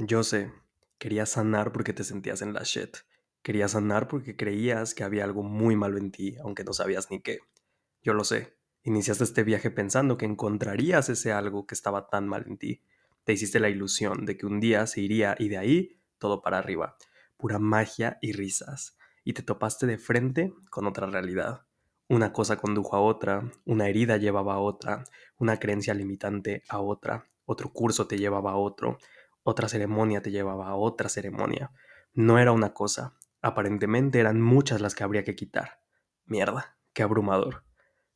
Yo sé, querías sanar porque te sentías en la shit. Querías sanar porque creías que había algo muy malo en ti, aunque no sabías ni qué. Yo lo sé. Iniciaste este viaje pensando que encontrarías ese algo que estaba tan mal en ti. Te hiciste la ilusión de que un día se iría y de ahí todo para arriba. Pura magia y risas. Y te topaste de frente con otra realidad. Una cosa condujo a otra, una herida llevaba a otra, una creencia limitante a otra, otro curso te llevaba a otro, otra ceremonia te llevaba a otra ceremonia. No era una cosa, aparentemente eran muchas las que habría que quitar. Mierda, qué abrumador.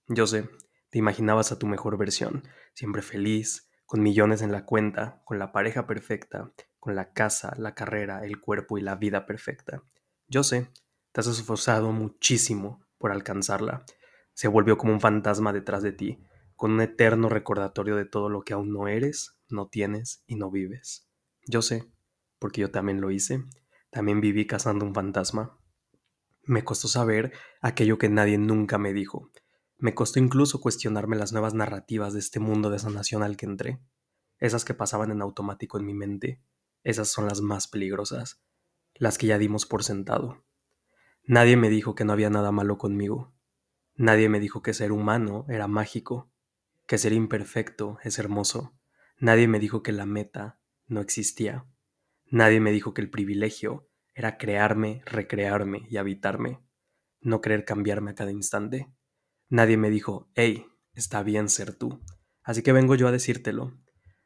Yo sé, te imaginabas a tu mejor versión, siempre feliz, con millones en la cuenta, con la pareja perfecta, con la casa, la carrera, el cuerpo y la vida perfecta. Yo sé, te has esforzado muchísimo por alcanzarla. Se volvió como un fantasma detrás de ti, con un eterno recordatorio de todo lo que aún no eres, no tienes y no vives. Yo sé, porque yo también lo hice, también viví cazando un fantasma. Me costó saber aquello que nadie nunca me dijo. Me costó incluso cuestionarme las nuevas narrativas de este mundo de sanación al que entré. Esas que pasaban en automático en mi mente, esas son las más peligrosas, las que ya dimos por sentado. Nadie me dijo que no había nada malo conmigo. Nadie me dijo que ser humano era mágico, que ser imperfecto es hermoso. Nadie me dijo que la meta no existía. Nadie me dijo que el privilegio era crearme, recrearme y habitarme, no querer cambiarme a cada instante. Nadie me dijo, hey, está bien ser tú. Así que vengo yo a decírtelo.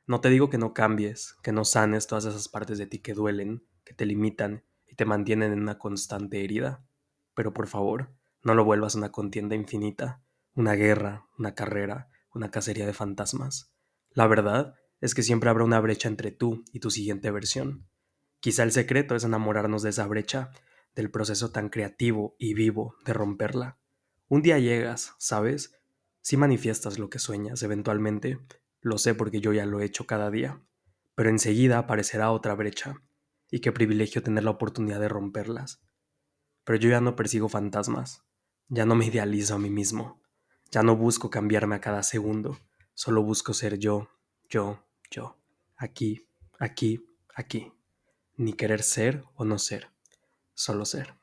No te digo que no cambies, que no sanes todas esas partes de ti que duelen, que te limitan y te mantienen en una constante herida. Pero por favor, no lo vuelvas una contienda infinita, una guerra, una carrera, una cacería de fantasmas. La verdad es que siempre habrá una brecha entre tú y tu siguiente versión. Quizá el secreto es enamorarnos de esa brecha, del proceso tan creativo y vivo de romperla. Un día llegas, ¿sabes? Si manifiestas lo que sueñas eventualmente, lo sé porque yo ya lo he hecho cada día, pero enseguida aparecerá otra brecha, y qué privilegio tener la oportunidad de romperlas pero yo ya no persigo fantasmas, ya no me idealizo a mí mismo, ya no busco cambiarme a cada segundo, solo busco ser yo, yo, yo, aquí, aquí, aquí, ni querer ser o no ser, solo ser.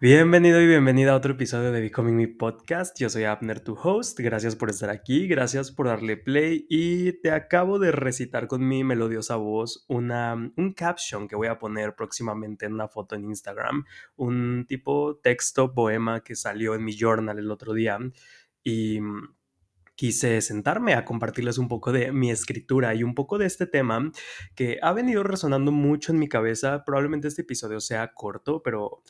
Bienvenido y bienvenida a otro episodio de Becoming Me Podcast. Yo soy Abner, tu host. Gracias por estar aquí, gracias por darle play y te acabo de recitar con mi melodiosa voz una, un caption que voy a poner próximamente en una foto en Instagram, un tipo texto poema que salió en mi journal el otro día y quise sentarme a compartirles un poco de mi escritura y un poco de este tema que ha venido resonando mucho en mi cabeza. Probablemente este episodio sea corto, pero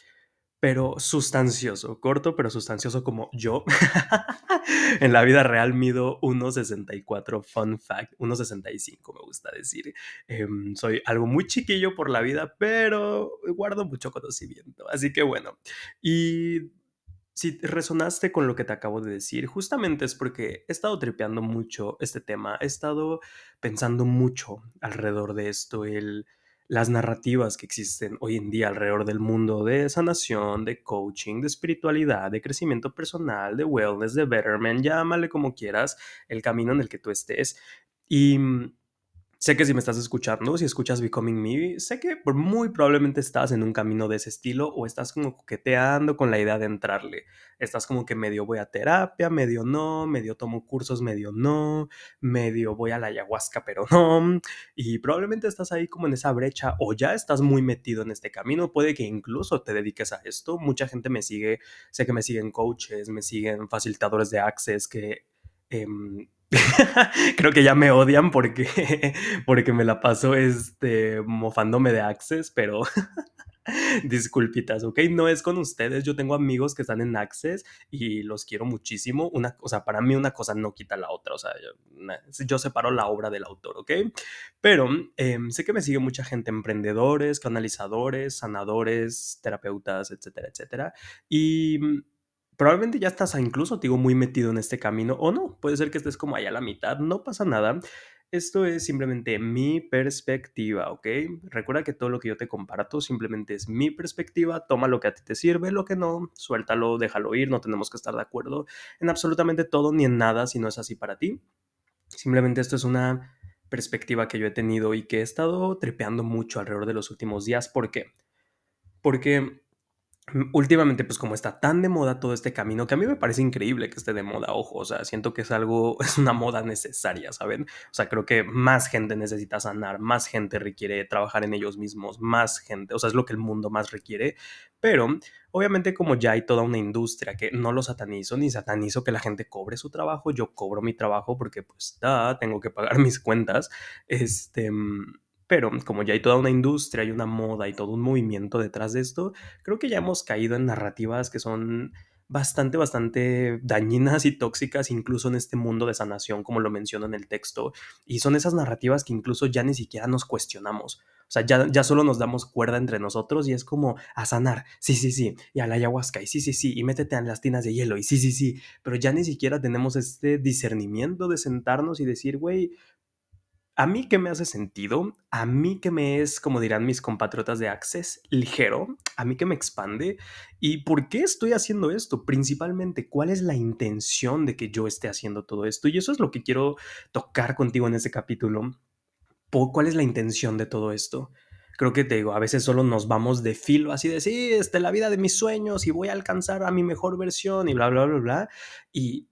pero sustancioso, corto pero sustancioso como yo. en la vida real mido 1,64, fun fact, 1,65 me gusta decir. Em, soy algo muy chiquillo por la vida, pero guardo mucho conocimiento. Así que bueno, y si resonaste con lo que te acabo de decir, justamente es porque he estado tripeando mucho este tema, he estado pensando mucho alrededor de esto, el las narrativas que existen hoy en día alrededor del mundo de sanación, de coaching, de espiritualidad, de crecimiento personal, de wellness, de betterment, llámale como quieras, el camino en el que tú estés. Y mm, Sé que si me estás escuchando, si escuchas Becoming Me, sé que muy probablemente estás en un camino de ese estilo o estás como coqueteando con la idea de entrarle. Estás como que medio voy a terapia, medio no, medio tomo cursos, medio no, medio voy a la ayahuasca, pero no. Y probablemente estás ahí como en esa brecha o ya estás muy metido en este camino. Puede que incluso te dediques a esto. Mucha gente me sigue, sé que me siguen coaches, me siguen facilitadores de access que... Em, Creo que ya me odian porque, porque me la paso este, mofándome de Access, pero disculpitas, ¿ok? No es con ustedes, yo tengo amigos que están en Access y los quiero muchísimo. Una, o sea, para mí una cosa no quita la otra, o sea, yo, separo la obra del autor, ¿ok? Pero em, sé que me sigue mucha gente, emprendedores, canalizadores, sanadores, terapeutas, etcétera, etcétera. Y probablemente ya estás incluso, digo, muy metido en este camino o no, puede ser que estés como allá a la mitad, no pasa nada. Esto es simplemente mi perspectiva, ¿ok? Recuerda que todo lo que yo te comparto simplemente es mi perspectiva, toma lo que a ti te sirve, lo que no, suéltalo, déjalo ir, no tenemos que estar de acuerdo en absolutamente todo ni en nada si no es así para ti. Simplemente esto es una perspectiva que yo he tenido y que he estado trepeando mucho alrededor de los últimos días. ¿Por qué? Porque últimamente, pues como está tan de moda todo este camino, que a mí me parece increíble que esté de moda, ojo, o sea, siento que es algo, es una moda necesaria, ¿saben? O sea, creo que más gente necesita sanar, más gente requiere trabajar en ellos mismos, más gente, o sea, es lo que el mundo más requiere, pero obviamente como ya hay toda una industria que no lo satanizo, ni satanizo que la gente cobre su trabajo, yo cobro mi trabajo porque pues, da, tengo que pagar mis cuentas, este mm, pero como ya hay toda una industria, hay una moda y todo un movimiento detrás de esto, creo que ya hemos caído en narrativas que son bastante, bastante dañinas y tóxicas, incluso en este mundo de sanación, como lo menciono en el texto. Y son esas narrativas que incluso ya ni siquiera nos cuestionamos. O sea, ya, ya solo nos damos cuerda entre nosotros y es como a sanar, sí, sí, sí, y a la ayahuasca, y sí, sí, sí, y métete en las tinas de hielo, y sí, sí, sí, pero ya ni siquiera tenemos este discernimiento de sentarnos y decir, güey, a mí que me hace sentido, a mí que me es, como dirán mis compatriotas de Access, ligero, a mí que me expande. ¿Y por qué estoy haciendo esto? Principalmente, ¿cuál es la intención de que yo esté haciendo todo esto? Y eso es lo que quiero tocar contigo en este capítulo. ¿Cuál es la intención de todo esto? Creo que te digo, a veces solo nos vamos de filo así de, sí, esta es la vida de mis sueños y voy a alcanzar a mi mejor versión y bla, bla, bla, bla. Y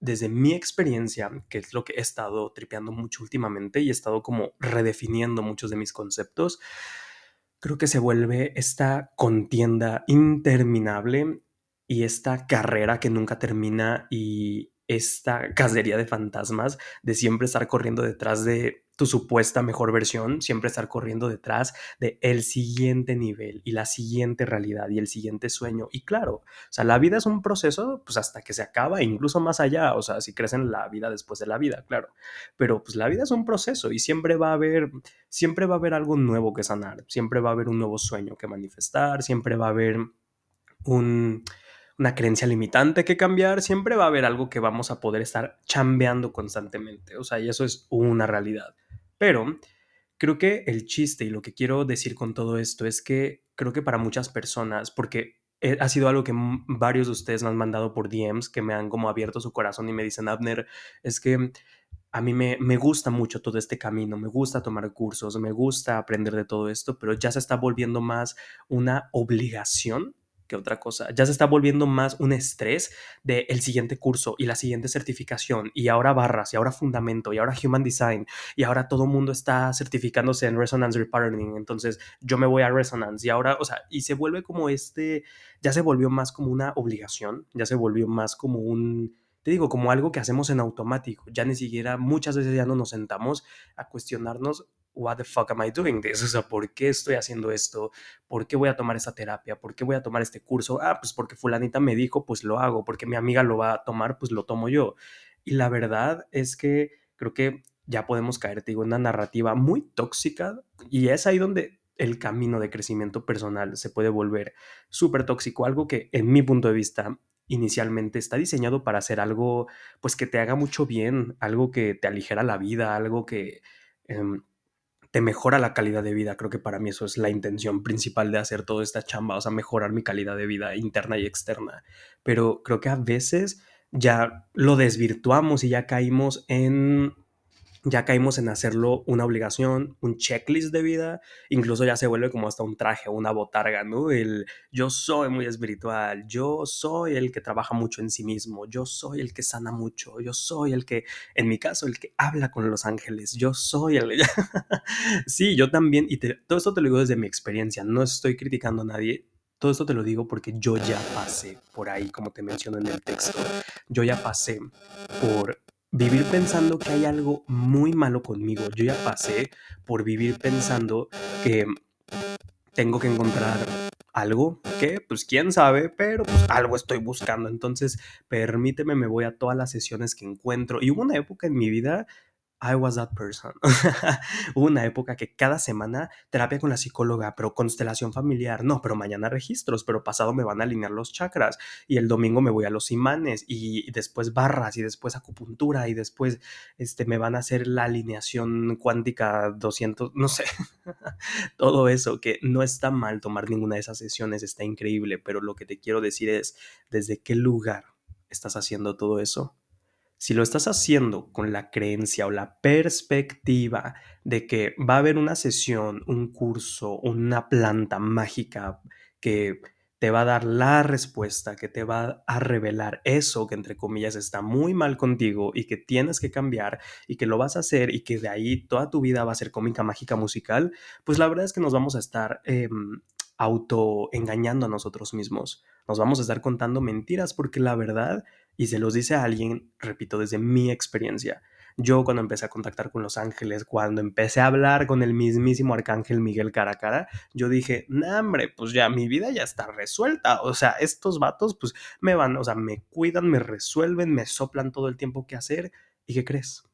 desde mi experiencia, que es lo que he estado tripeando mucho últimamente y he estado como redefiniendo muchos de mis conceptos, creo que se vuelve esta contienda interminable y esta carrera que nunca termina y esta cacería de fantasmas de siempre estar corriendo detrás de tu supuesta mejor versión, siempre estar corriendo detrás de el siguiente nivel y la siguiente realidad y el siguiente sueño. Y claro, o sea, la vida es un proceso pues hasta que se acaba, incluso más allá, o sea, si crees en la vida después de la vida, claro. Pero pues la vida es un proceso y siempre va a haber siempre va a haber algo nuevo que sanar, siempre va a haber un nuevo sueño que manifestar, siempre va a haber un una creencia limitante que cambiar, siempre va a haber algo que vamos a poder estar chambeando constantemente. O sea, y eso es una realidad. Pero creo que el chiste y lo que quiero decir con todo esto es que creo que para muchas personas, porque ha sido algo que varios de ustedes me han mandado por DMs, que me han como abierto su corazón y me dicen, Abner, es que a mí me, me, gusta mucho todo este camino, me gusta tomar cursos, me gusta aprender de todo esto, pero ya se está volviendo más una obligación que otra cosa. Ya se está volviendo más un estrés de el siguiente curso y la siguiente certificación y ahora barras y ahora fundamento y ahora human design y ahora todo el mundo está certificándose en resonance repattern. Entonces yo me voy a resonance y ahora, o sea, y se vuelve como este, ya se volvió más como una obligación, ya se volvió más como un te digo, como algo que hacemos en automático. Ya ni siquiera, muchas veces ya no nos sentamos a cuestionarnos what the fuck am I doing this? O sea, ¿por qué estoy haciendo esto? ¿Por qué voy a tomar esta terapia? ¿Por qué voy a tomar este curso? Ah, pues porque fulanita me dijo, pues lo hago. Porque mi amiga lo va a tomar, pues lo tomo yo. Y la verdad es que creo que ya podemos caer, te digo, en una narrativa muy tóxica y es ahí donde el camino de crecimiento personal se puede volver súper tóxico, algo que en mi punto de vista inicialmente está diseñado para hacer algo pues que te haga mucho bien, algo que te aligera la vida, algo que em, te mejora la calidad de vida. Creo que para mí eso es la intención principal de hacer toda esta chamba, o sea, mejorar mi calidad de vida interna y externa. Pero creo que a veces ya lo desvirtuamos y ya caímos en ya caímos en hacerlo una obligación, un checklist de vida, incluso ya se vuelve como hasta un traje, una botarga, ¿no? El yo soy muy espiritual, yo soy el que trabaja mucho en sí mismo, yo soy el que sana mucho, yo soy el que, en mi caso, el que habla con los ángeles, yo soy el... sí, yo también, y todo esto te lo digo desde mi experiencia, no estoy criticando a nadie, todo esto te lo digo porque yo ya pasé por ahí, como te menciono en el texto. Yo ya pasé por vivir pensando que hay algo muy malo conmigo. Yo ya pasé por vivir pensando que tengo que encontrar algo que, pues quién sabe, pero pues algo estoy buscando. Entonces, permíteme, me voy a todas las sesiones que encuentro. Y hubo una época en mi vida I was that person. Hubo una época que cada semana terapia con la psicóloga, pero constelación familiar, no, pero mañana registros, pero pasado me van a alinear los chakras y el domingo me voy a los imanes y después barras y después acupuntura y después este, me van a hacer la alineación cuántica 200, no sé, todo eso que no está mal tomar ninguna de esas sesiones, está increíble, pero lo que te quiero decir es desde qué lugar estás haciendo todo eso Si lo estás haciendo con la creencia o la perspectiva de que va a haber una sesión, un curso, una planta mágica que te va a dar la respuesta, que te va a revelar eso que entre comillas está muy mal contigo y que tienes que cambiar y que lo vas a hacer y que de ahí toda tu vida va a ser cómica, mágica, musical, pues la verdad es que nos vamos a estar eh, auto engañando a nosotros mismos. Nos vamos a estar contando mentiras porque la verdad, y se los dice a alguien, repito, desde mi experiencia, yo cuando empecé a contactar con los ángeles, cuando empecé a hablar con el mismísimo arcángel Miguel cara a cara, yo dije, nah, hombre, pues ya mi vida ya está resuelta. O sea, estos vatos pues me van, o sea, me cuidan, me resuelven, me soplan todo el tiempo que hacer. ¿Y qué crees?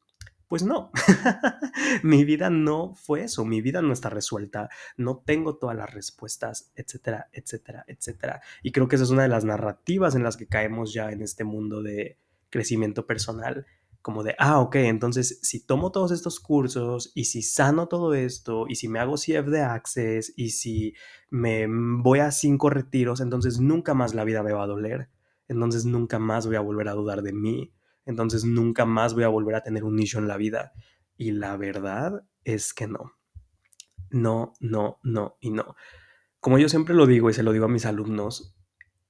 Pues no, mi vida no fue eso, mi vida no está resuelta, no tengo todas las respuestas, etcétera, etcétera, etcétera. Y creo que esa es una de las narrativas en las que caemos ya en este mundo de crecimiento personal, como de, ah, ok, entonces si tomo todos estos cursos y si sano todo esto y si me hago CF de Access y si me voy a cinco retiros, entonces nunca más la vida me va a doler, entonces nunca más voy a volver a dudar de mí entonces nunca más voy a volver a tener un nicho en la vida. Y la verdad es que no. No, no, no y no. Como yo siempre lo digo y se lo digo a mis alumnos,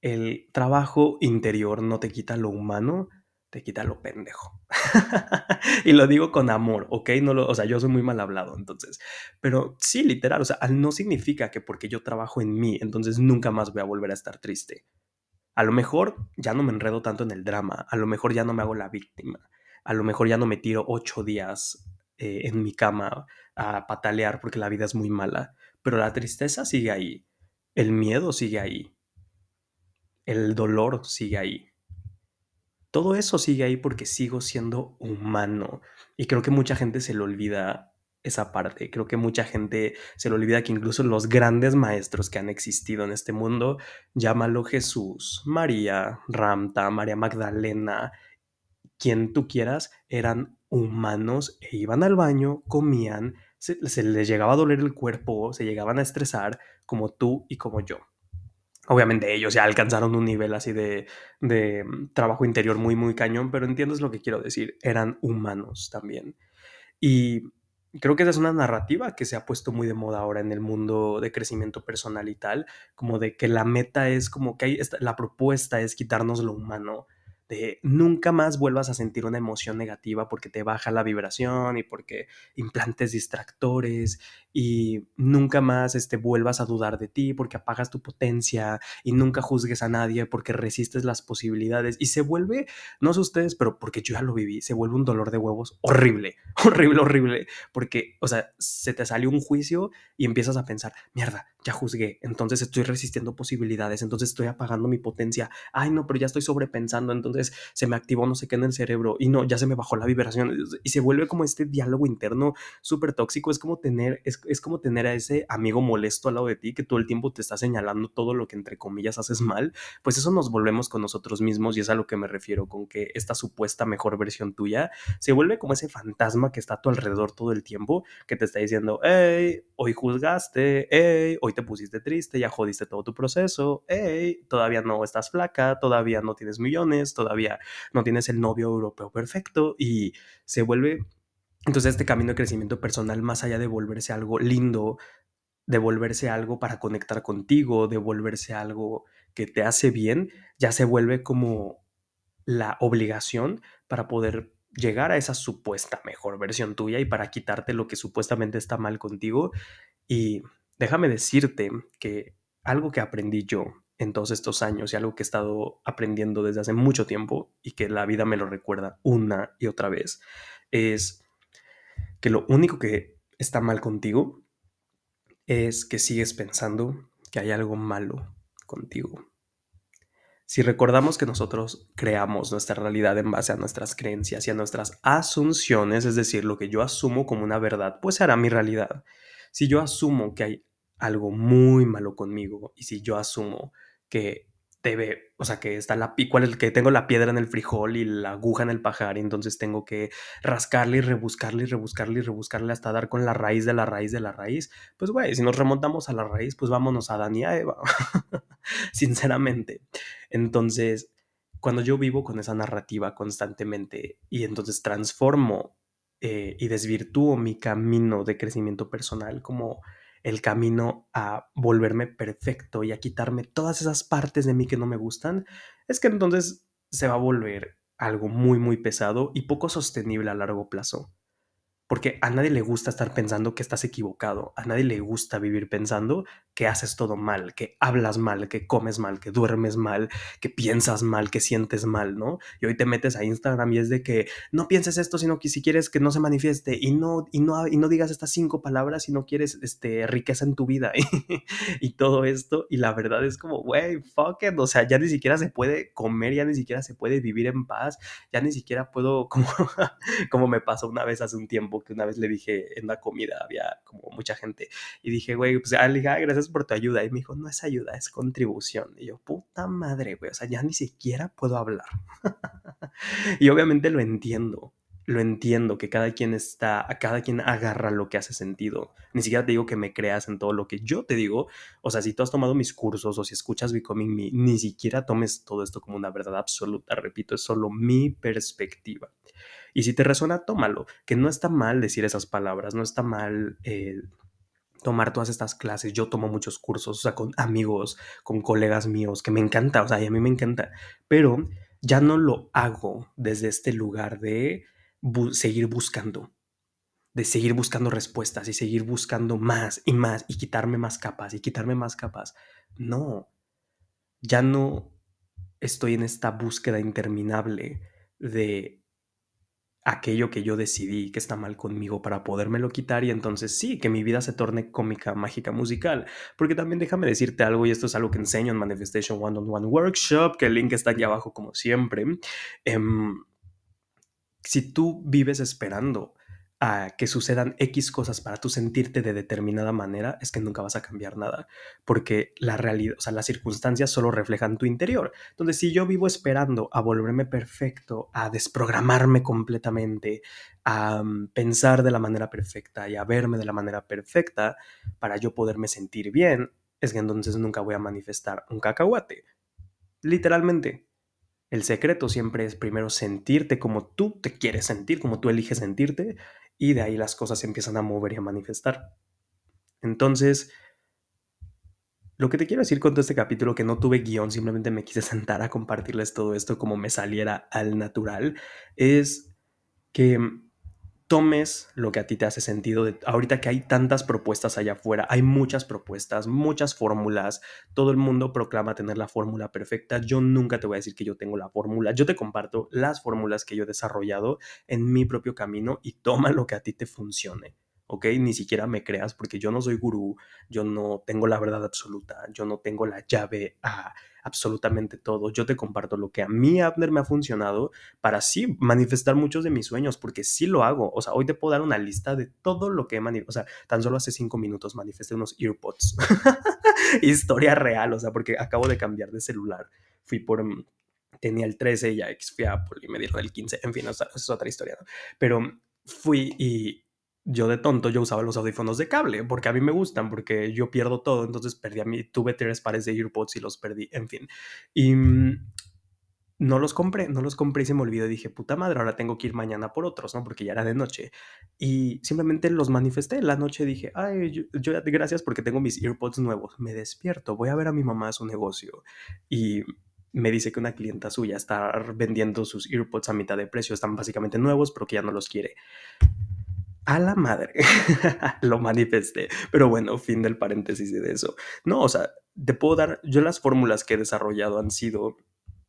el trabajo interior no te quita lo humano, te quita lo pendejo. y lo digo con amor, ¿ok? No lo, o sea, yo soy muy mal hablado, entonces. Pero sí, literal, o sea, no significa que porque yo trabajo en mí, entonces nunca más voy a volver a estar triste. A lo mejor ya no me enredo tanto en el drama, a lo mejor ya no me hago la víctima, a lo mejor ya no me tiro ocho días eh, en mi cama a patalear porque la vida es muy mala, pero la tristeza sigue ahí, el miedo sigue ahí, el dolor sigue ahí. Todo eso sigue ahí porque sigo siendo humano y creo que mucha gente se le olvida esa parte. Creo que mucha gente se le olvida que incluso los grandes maestros que han existido en este mundo, llámalo Jesús, María, Ramta, María Magdalena, quien tú quieras, eran humanos e iban al baño, comían, se, les llegaba a doler el cuerpo, se llegaban a estresar como tú y como yo. Obviamente ellos ya alcanzaron un nivel así de, de mm, trabajo interior muy, muy cañón, pero entiendes lo que quiero decir, eran humanos también. Y creo que esa es una narrativa que se ha puesto muy de moda ahora en el mundo de crecimiento personal y tal, como de que la meta es como que hay la propuesta es quitarnos lo humano nunca más vuelvas a sentir una emoción negativa porque te baja la vibración y porque implantes distractores y nunca más este, vuelvas a dudar de ti porque apagas tu potencia y nunca juzgues a nadie porque resistes las posibilidades. Y se vuelve, no sé ustedes, pero porque yo ya lo viví, se vuelve un dolor de huevos horrible, horrible, horrible, porque, o sea, se te salió un juicio y empiezas a pensar, mierda, ya juzgué, entonces estoy resistiendo posibilidades, entonces estoy apagando mi potencia, ay no, pero ya estoy sobrepensando, entonces se me activó no sé qué en el cerebro y no, ya se me bajó la vibración y se vuelve como este diálogo interno súper tóxico. Es como tener, es, es como tener a ese amigo molesto al lado de ti que todo el tiempo te está señalando todo lo que entre comillas haces mal. Pues eso nos volvemos con nosotros mismos y es a lo que me refiero con que esta supuesta mejor versión tuya se vuelve como ese fantasma que está a tu alrededor todo el tiempo que te está diciendo, hey, hoy juzgaste, hey, hoy te pusiste triste, ya jodiste todo tu proceso, hey, todavía no estás flaca, todavía no tienes millones, todavía todavía no tienes el novio europeo perfecto y se vuelve, entonces este camino de crecimiento personal, más allá de volverse algo lindo, de volverse algo para conectar contigo, de volverse algo que te hace bien, ya se vuelve como la obligación para poder llegar a esa supuesta mejor versión tuya y para quitarte lo que supuestamente está mal contigo. Y déjame decirte que algo que aprendí yo en todos estos años y algo que he estado aprendiendo desde hace mucho tiempo y que la vida me lo recuerda una y otra vez, es que lo único que está mal contigo es que sigues pensando que hay algo malo contigo. Si recordamos que nosotros creamos nuestra realidad en base a nuestras creencias y a nuestras asunciones, es decir, lo que yo asumo como una verdad, pues será mi realidad. Si yo asumo que hay algo muy malo conmigo y si yo asumo que debe, o sea, que está la cuál el que tengo la piedra en el frijol y la aguja en el pajar, y entonces tengo que rascarle y rebuscarle y rebuscarle y rebuscarle hasta dar con la raíz de la raíz de la raíz. Pues güey, si nos remontamos a la raíz, pues vámonos a Dani y a Eva. Sinceramente. Entonces, cuando yo vivo con esa narrativa constantemente y entonces transformo eh, y desvirtúo mi camino de crecimiento personal como el camino a volverme perfecto y a quitarme todas esas partes de mí que no me gustan, es que entonces se va a volver algo muy, muy pesado y poco sostenible a largo plazo. Porque a nadie le gusta estar pensando que estás equivocado, a nadie le gusta vivir pensando que haces todo mal, que hablas mal, que comes mal, que duermes mal, que piensas mal, que sientes mal, ¿no? Y hoy te metes a Instagram y es de que no pienses esto, sino que si quieres que no se manifieste y no, y no, y no digas estas cinco palabras si no quieres este, riqueza en tu vida y, todo esto. Y la verdad es como, güey, fuck it, o sea, ya ni siquiera se puede comer, ya ni siquiera se puede vivir en paz, ya ni siquiera puedo, como, como me pasó una vez hace un tiempo, que una vez le dije en la comida, había como mucha gente, y dije, güey, pues, ah, gracias por tu ayuda. Y me dijo, no es ayuda, es contribución. Y yo, puta madre, güey, o sea, ya ni siquiera puedo hablar. y obviamente lo entiendo, lo entiendo, que cada quien está, a cada quien agarra lo que hace sentido. Ni siquiera te digo que me creas en todo lo que yo te digo. O sea, si tú has tomado mis cursos o si escuchas Becoming Me, ni siquiera tomes todo esto como una verdad absoluta. Repito, es solo mi perspectiva. Y si te resuena, tómalo. Que no está mal decir esas palabras, no está mal eh, tomar todas estas clases. Yo tomo muchos cursos, o sea, con amigos, con colegas míos, que me encanta, o sea, y a mí me encanta, pero ya no lo hago desde este lugar de seguir buscando, de seguir buscando respuestas y seguir buscando más y más y quitarme más capas y quitarme más capas. No, ya no estoy en esta búsqueda interminable de aquello que yo decidí que está mal conmigo para podérmelo quitar y entonces sí, que mi vida se torne cómica, mágica, musical. Porque también déjame decirte algo, y esto es algo que enseño en Manifestation One on One Workshop, que el link está aquí abajo como siempre. Em, si tú vives esperando que sucedan X cosas para tú sentirte de determinada manera, es que nunca vas a cambiar nada, porque la realidad, o sea, las circunstancias solo reflejan tu interior. Entonces, si yo vivo esperando a volverme perfecto, a desprogramarme completamente, a mm, pensar de la manera perfecta y a verme de la manera perfecta para yo poderme sentir bien, es que entonces nunca voy a manifestar un cacahuate. Literalmente. El secreto siempre es primero sentirte como tú te quieres sentir, como tú eliges sentirte, y de ahí las cosas se empiezan a mover y a manifestar. Entonces, lo que te quiero decir con todo este capítulo, que no tuve guion, simplemente me quise sentar a compartirles todo esto como me saliera al natural, es que tomes lo que a ti te hace sentido. De, ahorita que hay tantas propuestas allá afuera, hay muchas propuestas, muchas fórmulas, todo el mundo proclama tener la fórmula perfecta. Yo nunca te voy a decir que yo tengo la fórmula, yo te comparto las fórmulas que yo he desarrollado en mi propio camino y toma lo que a ti te funcione. ¿ok? Ni siquiera me creas porque yo no soy gurú, yo no tengo la verdad absoluta, yo no tengo la llave a absolutamente todo. Yo te comparto lo que a mí, Abner, me ha funcionado para sí manifestar muchos de mis sueños, porque sí lo hago. O sea, hoy te puedo dar una lista de todo lo que he manifestado. O sea, tan solo hace cinco minutos manifesté unos earpods. Historia real, o sea, porque acabo de cambiar de celular. Fui por mm, tenía el 13 y ya fui a Apple y me dieron el 15. En fin, esa es otra historia, ¿no? Pero fui y yo de tonto yo usaba los audífonos de cable porque a mí me gustan porque yo pierdo todo entonces perdí a mí tuve tres pares de earpods y los perdí en fin. Y mm, no los compré no los compré y se me olvidó dije puta madre ahora tengo que ir mañana por otros no porque ya era de noche y simplemente los manifesté la noche dije ay yo, yo gracias porque tengo mis earpods nuevos me despierto voy a ver a mi mamá a su negocio y me dice que una clienta suya está vendiendo sus earpods a mitad de precio están básicamente nuevos pero que ya no los quiere a la madre. lo manifesté. Pero bueno, fin del paréntesis de eso. No, o sea, te puedo dar, yo las fórmulas que he desarrollado han sido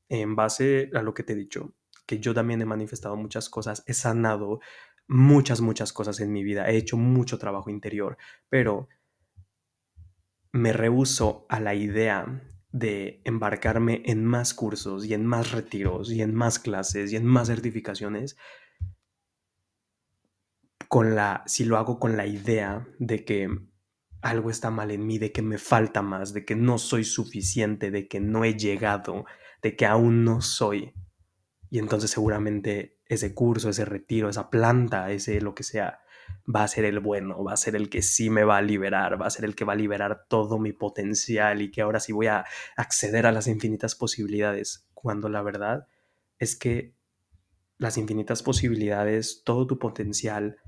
en base a lo que te he dicho, que yo también he manifestado muchas cosas, he sanado muchas, muchas cosas en mi vida, he hecho mucho trabajo interior, pero me rehuso a la idea de embarcarme en más cursos y en más retiros y en más clases y en más certificaciones con la, si lo hago con la idea de que algo está mal en mí, de que me falta más, de que no soy suficiente, de que no he llegado, de que aún no soy. Y entonces seguramente ese curso, ese retiro, esa planta, ese lo que sea, va a ser el bueno, va a ser el que sí me va a liberar, va a ser el que va a liberar todo mi potencial y que ahora sí voy a acceder a las infinitas posibilidades cuando la verdad es que las infinitas posibilidades, todo tu potencial,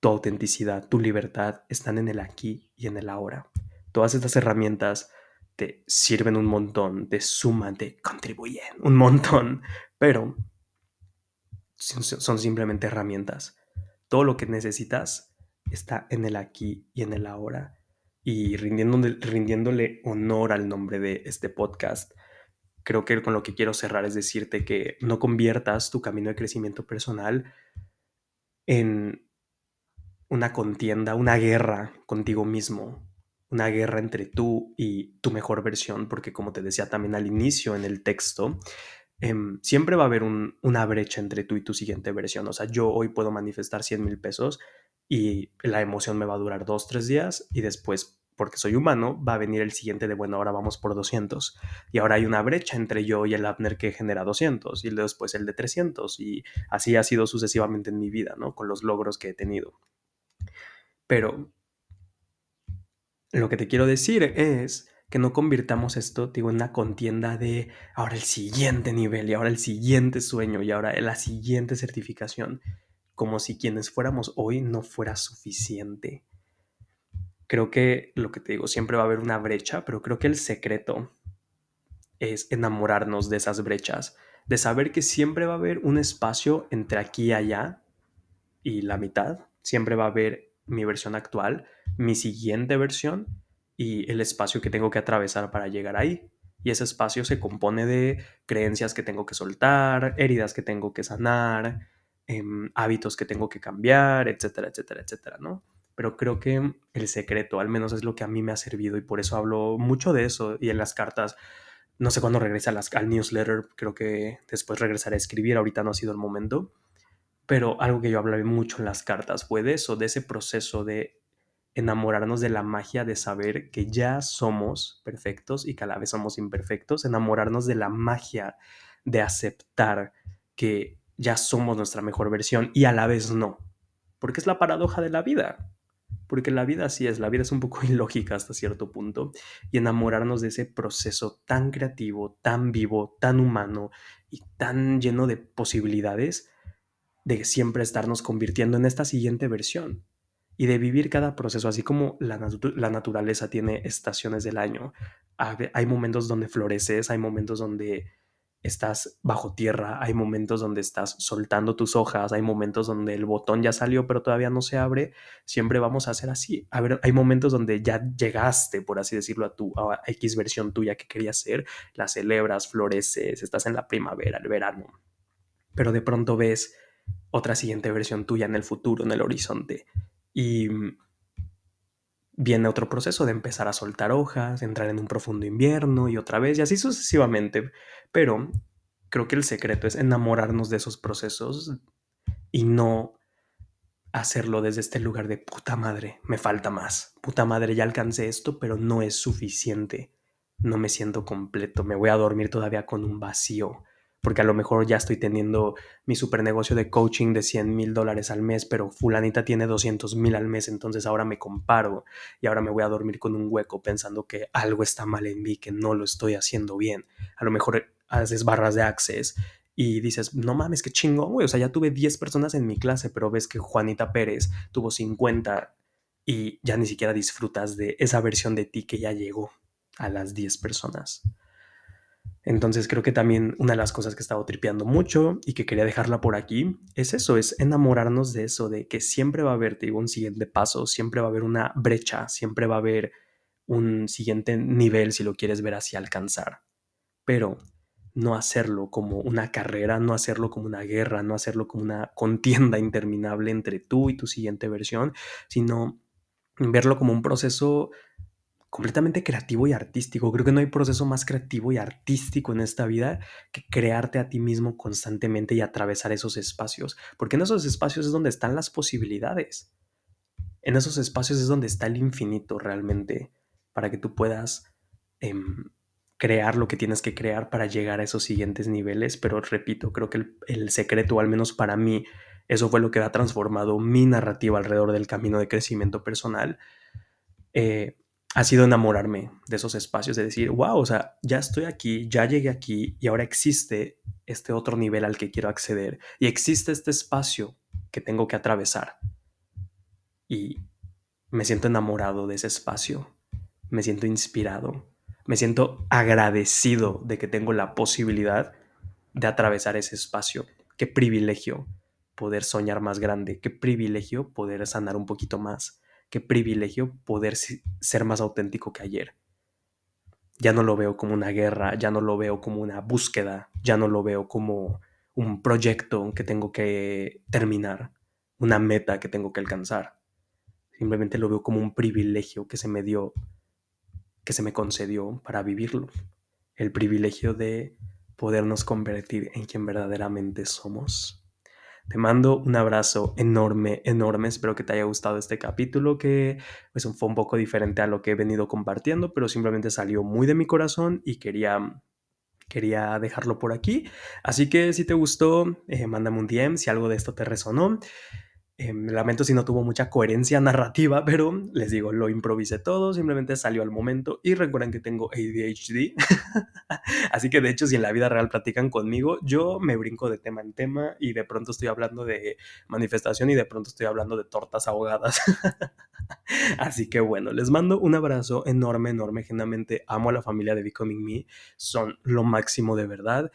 tu autenticidad, tu libertad están en el aquí y en el ahora. Todas estas herramientas te sirven un montón, te suman, te contribuyen un montón, pero son simplemente herramientas. Todo lo que necesitas está en el aquí y en el ahora. Y rindiéndole, rindiéndole honor al nombre de este podcast, creo que con lo que quiero cerrar es decirte que no conviertas tu camino de crecimiento personal en una contienda, una guerra contigo mismo, una guerra entre tú y tu mejor versión, porque como te decía también al inicio en el texto, em, siempre va a haber una brecha entre tú y tu siguiente versión. O sea, yo hoy puedo manifestar 100 mil pesos y la emoción me va a durar dos, tres días y después porque soy humano, va a venir el siguiente de, bueno, ahora vamos por 200. Y ahora hay una brecha entre yo y el Abner que genera 200 y después el de 300. Y así ha sido sucesivamente en mi vida, ¿no? Con los logros que he tenido. Pero lo que te quiero decir es que no convirtamos esto, digo, en una contienda de ahora el siguiente nivel y ahora el siguiente sueño y ahora la siguiente certificación, como si quienes fuéramos hoy no fuera suficiente. Creo que lo que te digo, siempre va a haber una brecha, pero creo que el secreto es enamorarnos de esas brechas, de saber que siempre va a haber un espacio entre aquí y allá y la mitad, siempre va a haber mi versión actual, mi siguiente versión y el espacio que tengo que atravesar para llegar ahí. Y ese espacio se compone de creencias que tengo que soltar, heridas que tengo que sanar, em, hábitos que tengo que cambiar, etcétera, etcétera, etcétera, ¿no? pero creo que el secreto, al menos es lo que a mí me ha servido y por eso hablo mucho de eso y en las cartas. No sé cuándo regresa al newsletter, creo que después regresaré a escribir, ahorita no ha sido el momento, pero algo que yo hablé mucho en las cartas fue de eso, de ese proceso de enamorarnos de la magia de saber que ya somos perfectos y que a la vez somos imperfectos, enamorarnos de la magia de aceptar que ya somos nuestra mejor versión y a la vez no, porque es la paradoja de la vida porque la vida así es, la vida es un poco ilógica hasta cierto punto, y enamorarnos de ese proceso tan creativo, tan vivo, tan humano y tan lleno de posibilidades, de siempre estarnos convirtiendo en esta siguiente versión y de vivir cada proceso, así como la, naturaleza tiene estaciones del año. Hay momentos donde floreces, hay momentos donde estás bajo tierra, hay momentos donde estás soltando tus hojas, hay momentos donde el botón ya salió pero todavía no se abre, siempre vamos a hacer así. A ver, hay momentos donde ya llegaste, por así decirlo, a tu X versión tuya que querías ser, la celebras, floreces, estás en la primavera, el verano, pero de pronto ves otra siguiente versión tuya en el futuro, en el horizonte y viene otro proceso de empezar a soltar hojas, entrar en un profundo invierno y otra vez y así sucesivamente. Pero creo que el secreto es enamorarnos de esos procesos y no hacerlo desde este lugar de puta madre, me falta más. Puta madre, ya alcancé esto, pero no es suficiente. No me siento completo, me voy a dormir todavía con un vacío porque a lo mejor ya estoy teniendo mi super negocio de coaching de 100 mil dólares al mes, pero fulanita tiene 200 mil al mes, entonces ahora me comparo y ahora me voy a dormir con un hueco pensando que algo está mal en mí, que no lo estoy haciendo bien. A lo mejor haces barras de access y dices, no mames, qué chingón, güey, o sea, ya tuve 10 personas en mi clase, pero ves que Juanita Pérez tuvo 50 y ya ni siquiera disfrutas de esa versión de ti que ya llegó a las 10 personas. Entonces creo que también una de las cosas que he estado tripeando mucho y que quería dejarla por aquí es eso, es enamorarnos de eso, de que siempre va a haber, te un siguiente paso, siempre va a haber una brecha, siempre va a haber un siguiente nivel si lo quieres ver así alcanzar. Pero no hacerlo como una carrera, no hacerlo como una guerra, no hacerlo como una contienda interminable entre tú y tu siguiente versión, sino verlo como un proceso completamente creativo y artístico. Creo que no hay proceso más creativo y artístico en esta vida que crearte a ti mismo constantemente y atravesar esos espacios, porque en esos espacios es donde están las posibilidades. En esos espacios es donde está el infinito realmente, para que tú puedas em, crear lo que tienes que crear para llegar a esos siguientes niveles. Pero repito, creo que el, el secreto, al menos para mí, eso fue lo que ha transformado mi narrativa alrededor del camino de crecimiento personal. Eh, ha sido enamorarme de esos espacios, de decir, wow, o sea, ya estoy aquí, ya llegué aquí y ahora existe este otro nivel al que quiero acceder y existe este espacio que tengo que atravesar. Y me siento enamorado de ese espacio, me siento inspirado, me siento agradecido de que tengo la posibilidad de atravesar ese espacio. Qué privilegio poder soñar más grande, qué privilegio poder sanar un poquito más qué privilegio poder ser más auténtico que ayer. Ya no lo veo como una guerra, ya no lo veo como una búsqueda, ya no lo veo como un proyecto que tengo que terminar, una meta que tengo que alcanzar. Simplemente lo veo como un privilegio que se me dio, que se me concedió para vivirlo. El privilegio de podernos convertir en quien verdaderamente somos. Te mando un abrazo enorme, enorme. Espero que te haya gustado este capítulo que pues, fue un poco diferente a lo que he venido compartiendo, pero simplemente salió muy de mi corazón y quería quería dejarlo por aquí. Así que si te gustó, eh, mándame un DM si algo de esto te resonó. Eh, lamento si no tuvo mucha coherencia narrativa, pero les digo, lo improvisé todo, simplemente salió al momento y recuerden que tengo ADHD. Así que de hecho, si en la vida real platican conmigo, yo me brinco de tema en tema y de pronto estoy hablando de manifestación y de pronto estoy hablando de tortas ahogadas. Así que bueno, les mando un abrazo enorme, enorme. Genuinamente amo a la familia de Becoming Me. Son lo máximo de verdad.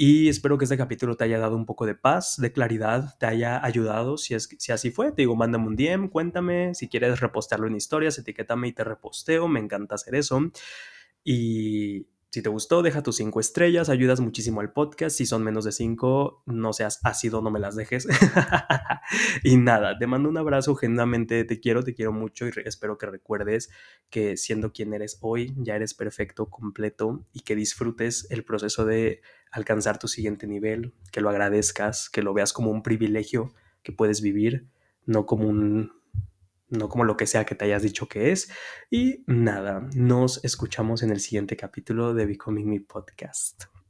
Y espero que este capítulo te haya dado un poco de paz, de claridad, te haya ayudado. Si, es, si así fue, te digo, mándame un DM, cuéntame. Si quieres repostearlo en historias, etiquétame y te reposteo. Me encanta hacer eso. Y si te gustó, deja tus cinco estrellas, ayudas muchísimo al podcast. Si son menos de cinco, no seas ácido, no me las dejes. y nada, te mando un abrazo, genuinamente te quiero, te quiero mucho y espero que recuerdes que siendo quien eres hoy, ya eres perfecto, completo y que disfrutes el proceso de alcanzar tu siguiente nivel, que lo agradezcas, que lo veas como un privilegio que puedes vivir, no como un no como lo que sea que te hayas dicho que es. Y nada, nos escuchamos en el siguiente capítulo de Becoming Me Podcast.